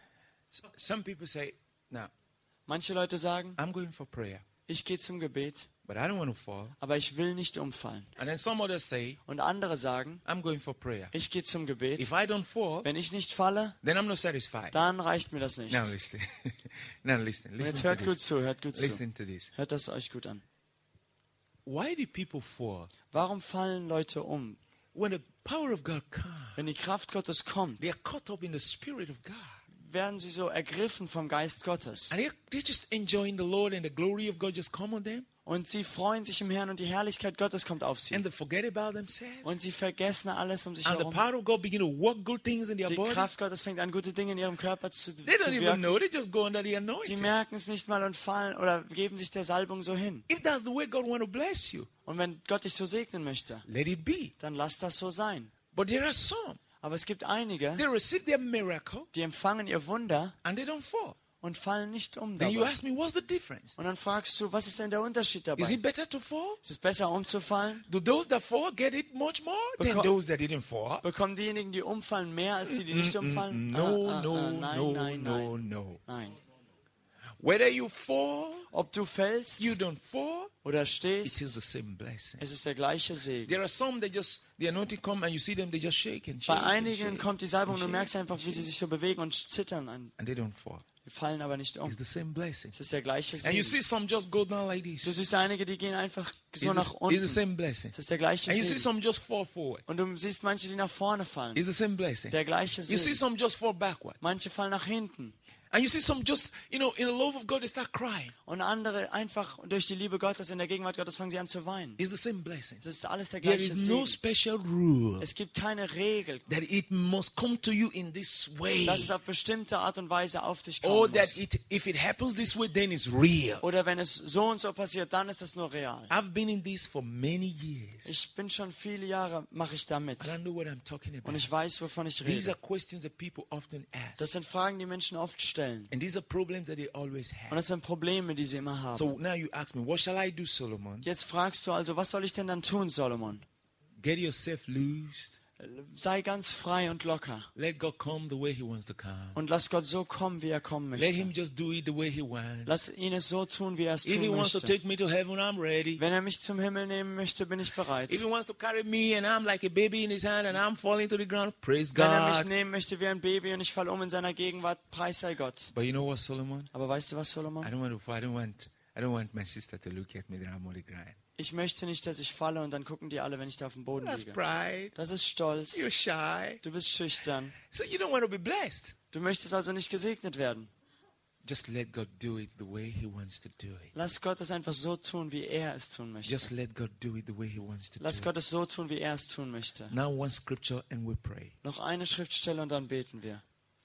Some people say, now, Manche Leute sagen, I'm going for prayer, ich gehe zum Gebet, but I don't want to fall. aber ich will nicht umfallen. And then some others say, Und andere sagen, I'm going for prayer. ich gehe zum Gebet. If I don't fall, Wenn ich nicht falle, then I'm not satisfied. dann reicht mir das nicht. Now listen. <laughs> now listen. Und Listen jetzt to hört gut zu, hört gut zu. Listen to this. Hört das euch gut an. Why do people fall? Warum fallen Leute um? When the power of God comes, Wenn die Kraft Gottes kommt, they are caught up in the Spirit of God. werden sie so ergriffen vom Geist Gottes. And they- they're just enjoying the Lord and the glory of God just come on them. Und sie freuen sich im Herrn und die Herrlichkeit Gottes kommt auf sie. Und sie vergessen alles um sich And the herum. power of God begin to work good things in their Die body. Kraft Gottes fängt an, gute Dinge in ihrem Körper zu, They zu don't even wirken. know. They just go under the Die anointing. merken es nicht mal und fallen oder geben sich der Salbung so hin. If that's the way God want to bless you, Und wenn Gott dich so segnen möchte, let it be. dann lass das so sein. But there are some, Aber es gibt einige, they receive their miracle die empfangen ihr Wunder and they don't fall. Und fallen nicht um dabei. ask me, what's the difference? Und dann fragst du, was ist denn der Unterschied Is dabei? it better to fall? Ist es besser umzufallen? Do those that fall get it much more than Beco- those that didn't fall? Bekommen diejenigen, die umfallen, mehr als die, die nicht umfallen? No, Ah, ah, no, ah, nein, no, nein, no, nein, no. nein. Whether you fall, Ob du fällst you don't fall, oder it is stehst, the same blessing. es ist der gleiche Segen. There are some that just the anointing come and you see them, they just shake and shake. Bei einigen shake, kommt die Salbung und du merkst einfach, wie sie sich so bewegen und zittern. an. and they don't fall. Die fallen aber nicht um. Es ist der gleiche And you Segen. see some just go down like Du siehst einige, die gehen einfach so nach it's unten. Es ist der gleiche And you see Segen. some just fall forward. Und du siehst manche, die nach vorne fallen. Same blessing. Der gleiche You see Segen. some just fall backward. Manche fallen nach hinten. And you see some just, you know, in the love of God, they start crying. Und andere einfach durch die Liebe Gottes, in der Gegenwart Gottes fangen sie an zu weinen. It's the same blessing. Es ist alles der There gleiche is no Segen. special rule Es gibt keine Regel, that it must come to you in this way. dass es auf bestimmte Art und Weise auf dich Or kommen that muss. it, if it happens this way, then it's real. Oder wenn es so und so passiert, dann ist es nur real. I've been in this for many years. Ich bin schon viele Jahre, mache ich damit. I don't know what I'm talking Und about. ich weiß, wovon ich These rede. are questions that people often Das ask. sind Fragen, die Menschen oft stellen. And these are problems that they always Und have. das sind Probleme, die sie immer haben. So now you ask me, what shall I do, Solomon? Jetzt fragst du also, was soll ich denn dann tun, Solomon? Get yourself loosed Sei ganz frei und locker. Und lass Gott so kommen, wie er kommen möchte. Lass ihn es so tun, wie er es tun möchte. Wenn er mich zum Himmel nehmen möchte, bin ich bereit. Wenn er mich nehmen möchte wie ein Baby und ich falle um in seiner Gegenwart, preis sei Gott. Aber weißt du was, I Solomon? don't want to. I don't want. I don't want my sister to look at me that I'm only crying. Ich möchte nicht, dass ich falle und dann gucken die alle, wenn ich da auf dem Boden That's liege. pride. Das ist Stolz. You're shy. Du bist schüchtern. So you don't want to be blessed. Du möchtest also nicht gesegnet werden. Just let God do it the way He wants to do it. Lass Gott es einfach so tun, wie er es tun möchte. Just let God do it the way He wants to do Lass it. Gott es so tun, wie er es tun möchte. Now one scripture and we pray. Noch eine Schriftstelle und dann beten wir.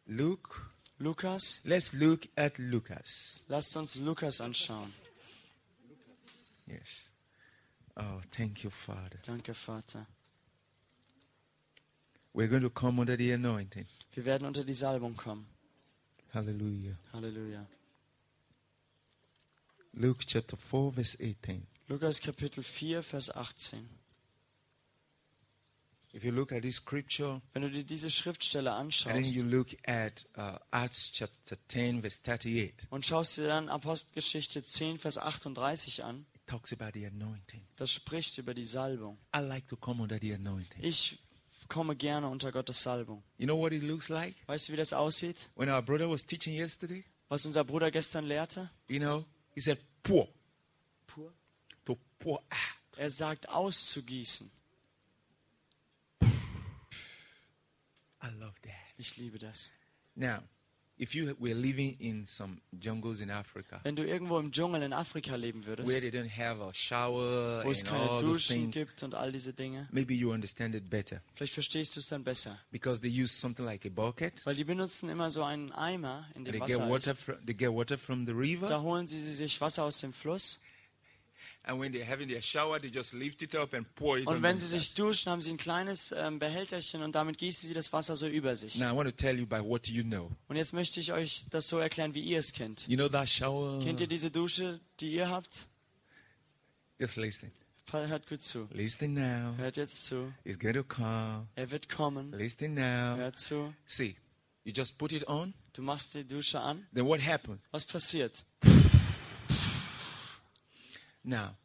Luke. Lukas, Let's look at Lucas. lasst uns Lukas anschauen. Yes. Oh, thank you, Father. Danke, Vater. We're going to come under the anointing. Wir werden unter die Salbung kommen. Hallelujah. Halleluja. Luke chapter 4, verse 18. Lukas Kapitel 4, Vers 18. If you look at this scripture, Wenn du dir diese Schriftstelle and then anschaust you look at uh, Acts chapter 10, verse 38, und schaust dir dann Apostelgeschichte 10, Vers 38 an, talks about the anointing. das spricht über die Salbung. I like to come under the anointing. Ich komme gerne unter Gottes Salbung. You know what it looks like? Weißt du, wie das aussieht? When our brother was teaching yesterday, Was unser Bruder gestern lehrte? you know, he said, pour, Pur. to pour out. Er sagt, auszugießen. I love that. Ich liebe das. Now, if you were living in some jungles in Africa Wenn du irgendwo im Dschungel in Afrika leben where würdest, they don't have a shower wo es and keine all Duschen things, gibt und all diese Dinge, maybe you understand it better vielleicht verstehst du es dann besser. because they use something like a bucket. Weil die benutzen immer so einen Eimer, in They dem get Wasser water. ist. From, they get water from the Da river, holen sie sich Wasser aus dem Fluss. Und wenn sie sich duschen, haben sie ein kleines ähm, Behälterchen und damit gießen sie das Wasser so über sich. Now I want to tell you by what you know. Und jetzt möchte ich euch das so erklären, wie ihr es kennt. You know that shower. Kennt ihr diese Dusche, die ihr habt? Just listen. Hört gut zu. Listen now. Hört jetzt zu. It's going to come. Er wird kommen. Listen now. Hört zu. See, you just put it on. Du machst die Dusche an. Then what happened? Was passiert? Now,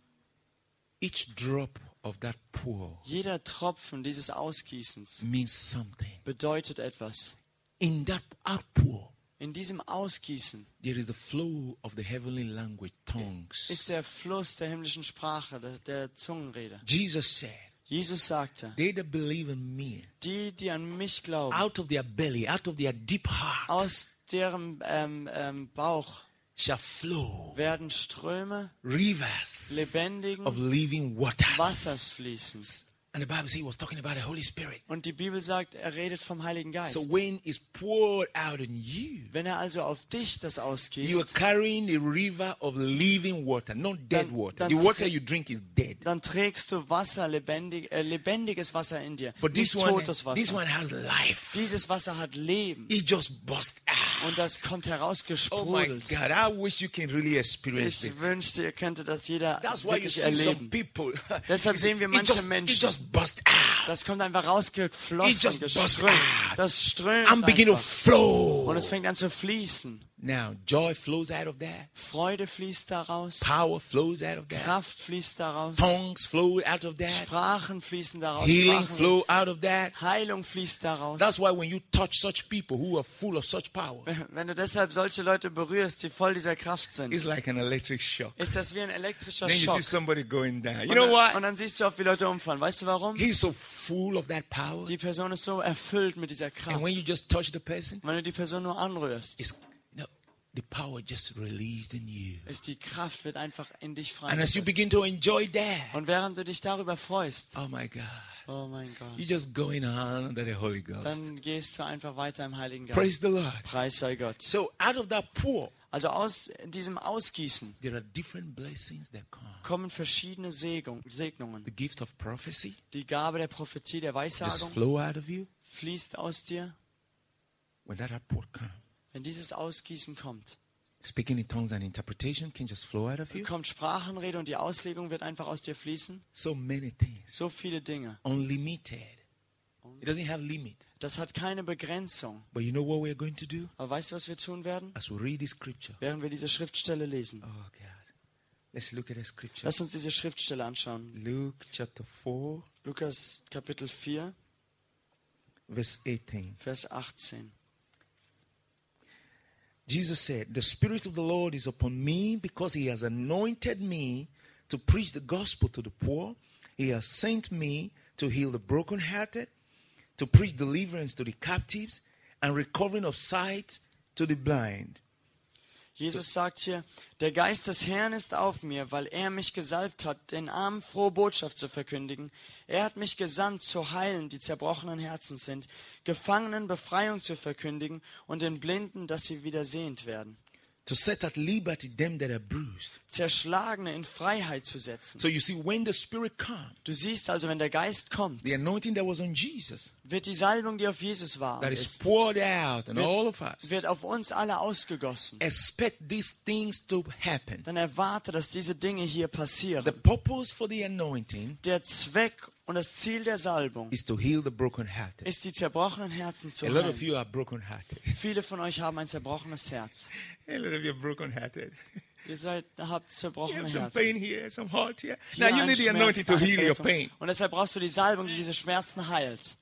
each drop of that pour Jeder Tropfen dieses Ausgießens means something. bedeutet etwas. In that outpour, In diesem Ausgießen there is the flow of the heavenly language, tongues. ist der Fluss der himmlischen Sprache, der, der Zungenrede. Jesus said, Jesus sagte, They that believe in me, die, die an mich glauben, out of their belly, out of their deep heart, aus deren ähm, ähm, Bauch shall flow werden Ströme rivers lebendigen of living waters. Wassers fließen. And the Bible says he was talking about the Holy Spirit. Und die Bibel sagt, er redet vom Heiligen Geist. So when it's poured out on you, Wenn er also auf dich das you are ausgießt, carrying a river of living water, not dead Dann- water. dann The water you drink is dead. dann trägst du Wasser, lebendig, äh, lebendiges Wasser in dir. But this nicht one, totes this Wasser. one has life. Dieses Wasser hat Leben. It just burst out. Und das kommt Oh my herausgesprudelt. God! I wish you can really experience ich wünschte, ihr könntet das jeder That's why you wirklich see some erleben. people. <laughs> Deshalb sehen wir manche just, Menschen. It just burst out. Das kommt einfach It rausgeflossen, just burst geströmt. out. Das strömt I'm beginning to flow. Und es fängt an zu fließen. Now, joy flows out of that. Freude fließt daraus. Power flows out of that. Kraft fließt daraus. Tongues flow out of that. Sprachen fließen daraus. Healing Sprachen. flow out of that. Heilung fließt daraus. That's why when you touch such people who are full of such power, Wenn du deshalb solche Leute berührst, die voll dieser Kraft sind, it's like an electric shock. ist das wie ein elektrischer Then you Schock. see somebody going down. You Und know dann, und what? dann siehst du oft, wie Leute umfallen. Weißt du warum? He's so full of that power. Die Person ist so erfüllt mit dieser Kraft. And when you just touch the person, Wenn du die Person nur anrührst, you the power just released in you. ist die Kraft wird einfach in dich frei. And as you begin to enjoy that, Und während du dich darüber freust, oh my God, oh mein Gott, you're just going on under the Holy Ghost. dann gehst du einfach weiter im Heiligen Geist. Praise the Lord. Preis sei Gott. So out of that pour, Also aus diesem Ausgießen there are different blessings that come. kommen verschiedene Segnungen. The gift of prophecy Die Gabe der Prophetie, der Weissagung flow out of you. fließt aus dir. Wenn dieses Ausgießen kommt, speaking in tongues and interpretation can just flow out of you. kommt Sprachenrede und die Auslegung wird einfach aus dir fließen. So many things, So viele Dinge. unlimited. It doesn't have limit. Das hat keine Begrenzung. But you know what we're going to do? Aber weißt du, was wir tun werden? As we read this scripture. Während wir diese Schriftstelle lesen. Oh God. Let's look at the scripture. Lass uns diese Schriftstelle anschauen. Luke chapter 4, Lukas Kapitel 4, verse 18. Vers 18. Jesus said, The Spirit of the Lord is upon me because He has anointed me to preach the gospel to the poor. He has sent me to heal the brokenhearted, to preach deliverance to the captives, and recovering of sight to the blind. Jesus sagt hier, der Geist des Herrn ist auf mir, weil er mich gesalbt hat, den Armen frohe Botschaft zu verkündigen. Er hat mich gesandt, zu heilen, die zerbrochenen Herzen sind, Gefangenen Befreiung zu verkündigen und den Blinden, dass sie wieder sehend werden. To set at liberty them that are bruised. Zerschlagene in Freiheit zu setzen. So you see, when the Spirit comes, Du siehst also, wenn der Geist kommt, the anointing that was on Jesus, wird die Salbung, die auf Jesus war, that is ist, poured out on Wird- all of us, wird auf uns alle ausgegossen. expect these things to happen. Dann erwarte, dass diese Dinge hier The passieren. purpose for the anointing Der Zweck und das Ziel der Salbung is to heal the brokenhearted. ist, die zerbrochenen Herzen zu A lot of heilen. you are brokenhearted. <laughs> Viele von euch haben ein zerbrochenes Herz. <laughs> Ihr seid, habt zerbrochene Herzen. here. Und deshalb brauchst du die Salbung, die diese Schmerzen heilt.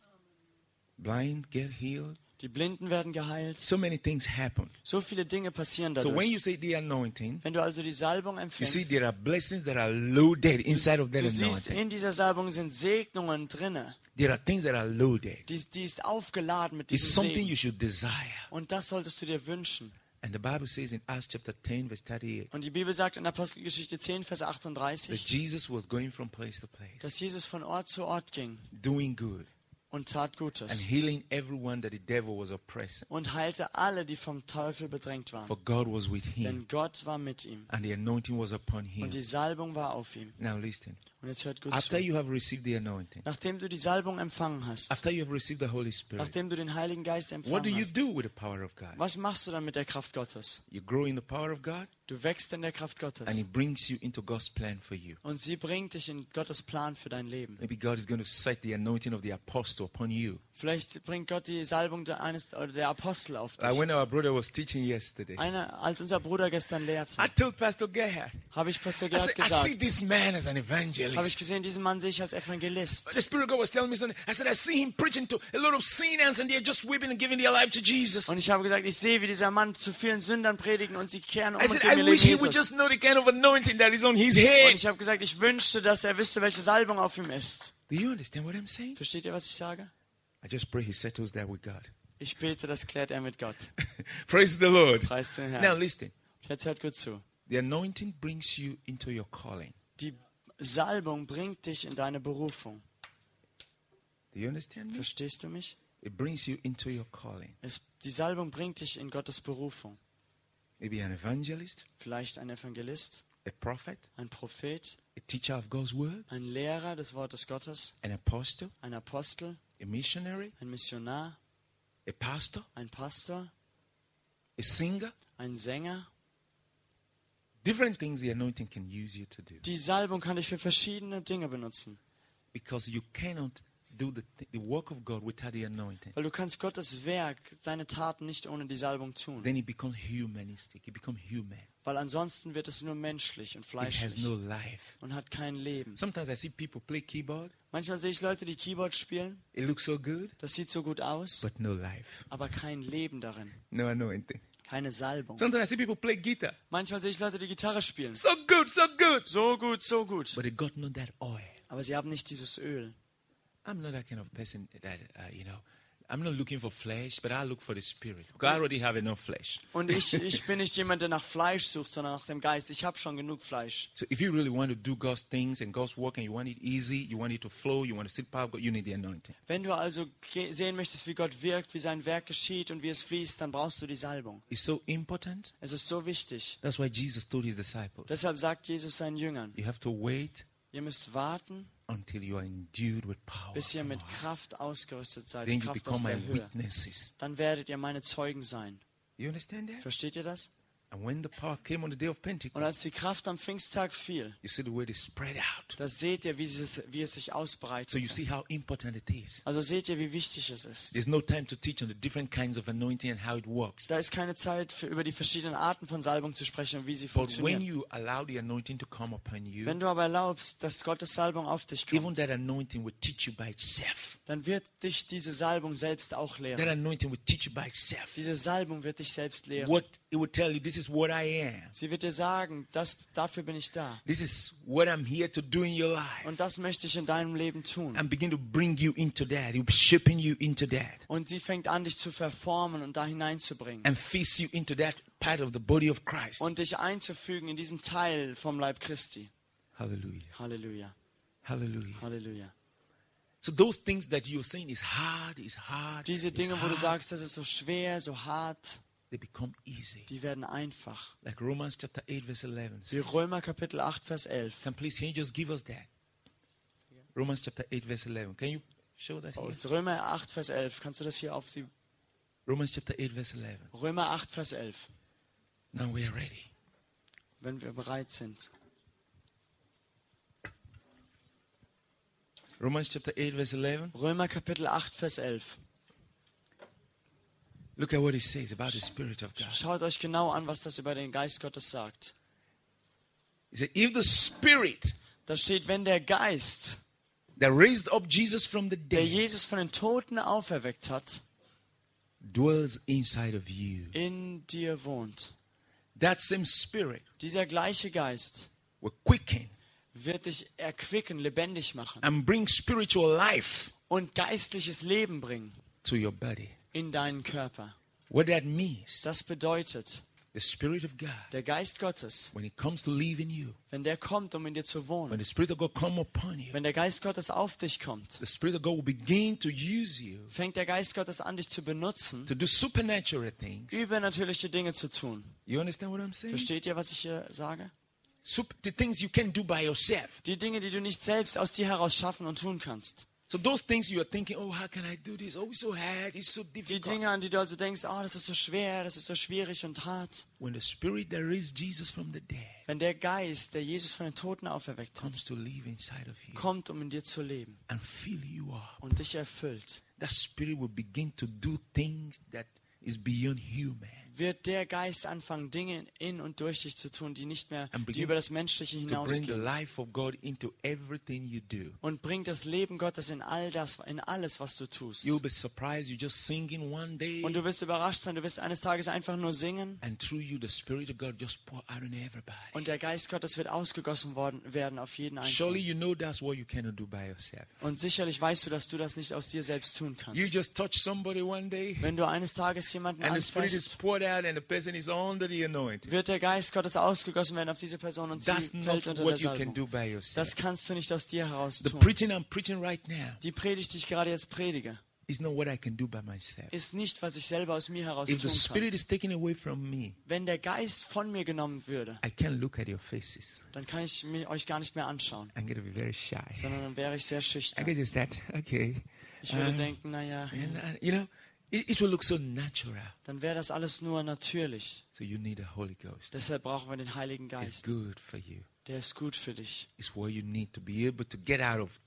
Blind get healed. Die Blinden werden geheilt. So many things happen. So viele Dinge passieren So when dadurch. you say the anointing, Wenn du also die Salbung you see empfängst, there are blessings that are loaded inside of that du siehst, in dieser Salbung sind Segnungen drinne. There are things that are loaded. Die, die ist aufgeladen mit It's diesem something Segen. you should desire. Und das solltest du dir wünschen. And the Bible says in Acts chapter 10, verse 38, Und die Bibel sagt in Apostelgeschichte 10, Vers that 38, Jesus was going from place to place, dass Jesus von Ort zu Ort ging doing good und tat and Gutes healing everyone that the devil was oppressing. und heilte alle, die vom Teufel bedrängt waren. For God was with him, Denn Gott war mit ihm and the anointing was upon him. und die Salbung war auf ihm. Now listen. Und jetzt hört gut After zu. you have received the anointing, Nachdem du die Salbung empfangen hast, after you have received the Holy Spirit, nachdem du den Heiligen Geist what do empfangen you hast, do with the power of God? was machst du dann mit der Kraft Gottes? You grow in the power of God, Du wächst in der Kraft and Gottes it brings you into God's plan for you. und sie bringt dich in Gottes Plan für dein Leben. Maybe God is going to set the anointing of the apostle upon you. Vielleicht bringt Gott die Salbung der, eines, oder der Apostel auf Like dich. when our brother was teaching yesterday, Einer, als unser Bruder gestern lehrte, I told Pastor Gerhard, habe ich Pastor I, Gerhard said, I see gesagt, this man as an habe ich evangelist. gesehen, diesen Mann sehe ich als Evangelist. The Spirit of God was telling me something. I said, I see him preaching to a lot of sinners and they're just weeping and giving their life to Jesus. Und ich habe gesagt, ich sehe, wie dieser Mann zu vielen Sündern predigen und sie kehren um I und said, geben I ihr wish Leben he would Jesus. just know the kind of anointing that is on his Und head. ich habe gesagt, ich wünschte, dass er wüsste, welche Salbung auf ihm ist. Do you understand what I'm saying? Versteht ihr, was ich sage? I just pray he settles that with God. Ich bete, das klärt er mit Gott. <laughs> Praise the Lord. Preis den Now Herrn. listen. Jetzt hört gut zu. The anointing brings you into your calling. Die Salbung bringt dich in deine Berufung. Do you understand me? Verstehst du mich? It brings you into your calling. Es, die Salbung bringt dich in Gottes Berufung. Maybe an evangelist, Vielleicht ein Evangelist, a prophet, ein Prophet, a teacher of God's word, ein Lehrer des Wortes Gottes, an apostle, ein Apostel, a missionary, ein Missionar, a pastor, ein Pastor, a singer. ein Sänger. Different things the anointing can use you to do. Die Salbung kann dich für verschiedene Dinge benutzen. Because you cannot do the, the work of God without the anointing. Weil du kannst Gottes Werk, seine Taten nicht ohne die Salbung tun. Then it becomes humanistic. It becomes human. Weil ansonsten wird es nur menschlich und It has fleischlich no life. und hat kein Leben. Sometimes I see people play keyboard. Manchmal sehe ich Leute, die Keyboard spielen. It looks so good, Das sieht so gut aus, but no life. aber kein Leben darin. No anointing. Keine Salbung. Sometimes I see people play guitar. Manchmal sehe ich Leute, die Gitarre spielen. So good, so good. So gut, so gut. But they got not that oil. Aber sie haben nicht dieses Öl. I'm not that kind of person that, uh, you know, I'm not looking for flesh, but I look for the spirit. I already have enough flesh. Und ich, <laughs> ich bin nicht jemand, der nach Fleisch sucht, sondern nach dem Geist. Ich habe schon genug Fleisch. So if you really want to do God's things and God's work and you want it easy, you want it to flow, you want to see the power of God, you need the anointing. Wenn du also sehen möchtest, wie Gott wirkt, wie sein Werk geschieht und wie es fließt, dann brauchst du die Salbung. It's so important. Es ist so wichtig. That's why Jesus told his disciples, Deshalb sagt Jesus seinen Jüngern, you have to wait ihr müsst warten, until you are endued with power. bis ihr mit. Kraft ausgerüstet seid, Kraft aus der Höhe. Dann werdet ihr meine Zeugen sein. You understand that? Versteht ihr das? And when the power came on the day of Und Pentecost, als die Kraft am Pfingsttag fiel, you see the way they spread out. da seht ihr, wie es, wie es sich So ausbreitet. you see how important it is. Also seht ihr, wie wichtig es ist. There's no time to teach on the different kinds of anointing and how it works. Da ist keine Zeit für über die verschiedenen Arten von Salbung zu sprechen und wie sie But when funktionieren. you allow the anointing to come upon you, Wenn du aber erlaubst, dass Gottes Salbung auf dich even kommt, that anointing will teach you by itself. dann wird dich diese Salbung selbst auch That lehren. anointing will teach you by itself. Diese Salbung wird dich selbst lehren. What it will tell you, this is what I am. Sie wird dir sagen, das, dafür bin ich da. This is what I'm here to do in your life. Und das möchte ich in deinem Leben tun. And begin to bring you into that. Be shaping you into that. Und sie fängt an, dich zu verformen und da hineinzubringen. And fix you into that part of the body of Christ. Und dich einzufügen in diesen Teil vom Leib Christi. Hallelujah. Halleluja. Hallelujah. Halleluja. So those things that you're saying is hard, is hard, Diese Dinge, wo du sagst, das ist so schwer, so hart, they become easy. die werden einfach. Like Romans chapter 8, verse 11. Wie Römer Kapitel 8, Vers 11. Can please, can you just give us that? Romans chapter 8, verse 11. Can you show that here? Aus Römer 8, Vers 11. Kannst du das hier auf die Romans chapter 8, verse 11. Römer 8, Vers 11. Now we are ready. Wenn wir bereit sind. Romans chapter 8, verse 11. Römer Kapitel 8, Vers 11. Look at what it says about the Spirit of God. Schaut euch genau an, was das über den Geist Gottes sagt. He said, If the Spirit Da steht, wenn der Geist, that raised up Jesus from the der dead Jesus von den Toten auferweckt hat, dwells inside of you, in dir wohnt. that same Spirit Dieser gleiche Geist will quicken wird dich erquicken, lebendig machen and bring spiritual life und geistliches Leben bringen to your body. In deinen Körper. What that means, Das bedeutet, the Spirit of God, der Geist Gottes, when it comes to live in you, wenn der kommt, um in dir zu when wohnen, the Spirit of God come upon you, wenn der Geist Gottes auf dich kommt, the Spirit of God will begin to use you fängt der Geist Gottes an, dich zu benutzen, to do supernatural things. übernatürliche Dinge zu tun. You understand what I'm saying? Versteht ihr, was ich hier sage? Sup- the things you can do by yourself. Die Dinge, die du nicht selbst aus dir heraus schaffen und tun kannst. So those things you are thinking, oh, how can I do this? Oh, it's so hard, it's so Die difficult. Dinge, an die du also denkst, oh, das ist so schwer, das ist so schwierig und hart. When the Spirit that raised Jesus from the dead Wenn der Geist, der Jesus von den Toten auferweckt hat, comes to live inside of you kommt, um in dir zu leben and fill you up, und dich erfüllt, that Spirit will begin to do things that is beyond human. Wird der Geist anfangen, Dinge in und durch dich zu tun, die nicht mehr, die über das Menschliche bring hinausgehen. Und bringt das Leben Gottes in all das, in alles, was du tust. You'll be surprised you're just singing one day, Und du wirst überrascht sein, du wirst eines Tages einfach nur singen and through you, the Spirit of God just pour out on everybody. und der Geist Gottes wird ausgegossen worden, werden auf jeden Einzelnen. you know that's what you cannot do by yourself. Und sicherlich weißt du, dass du das nicht aus dir selbst tun You kannst. just touch somebody one day, Wenn du eines Tages jemanden and the Spirit is anfasst, poured out, and the person is under the anointing. wird der Geist Gottes ausgegossen werden auf diese Person und sie That's not fällt unter der what you can Salbung. do by yourself. Das kannst du nicht aus dir heraus The tun. preaching I'm preaching right now Die Predigt, die ich gerade jetzt predige, is not what I can do by myself. ist nicht, was ich selber aus mir heraus If the tun kann. Spirit is taken away from me, Wenn der Geist von mir genommen würde, I can't look at your faces. dann kann ich mir, euch gar nicht mehr anschauen, I'm going to be very shy. sondern dann wäre ich sehr I schüchtern. can just that, okay. Ich würde Uh, denken, naja, uh, you know, it, it will look so natural. dann wäre das alles nur natürlich. So you need the Holy Ghost. Deshalb brauchen wir den Heiligen It's Geist. good for you. Der ist gut für dich. It's what you need to be able to get out of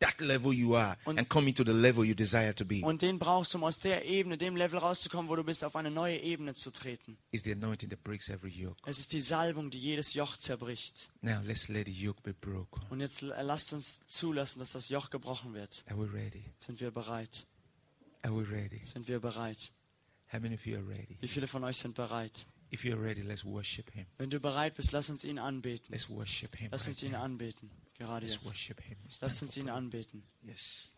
that level you are Und- and come into the level you desire to be. Und den brauchst du, um aus der Ebene, dem Level rauszukommen, wo du bist, auf eine neue Ebene zu treten. It's the anointing that breaks every yoke. Es ist die Salbung, die jedes Joch zerbricht. Now let's let the yoke be broken. Und jetzt l- lasst uns zulassen, dass das Joch gebrochen wird. Are we ready? Sind wir bereit? Are we ready? Sind wir bereit? How many of you are ready? Wie viele von euch sind bereit? If you're ready, let's worship Him. Wenn du bereit bist, lass uns ihn anbeten. Let's worship Him. Lass uns ihn anbeten. Gerade Let's jetzt. worship Him. It's Lass uns ihn anbeten. Yes.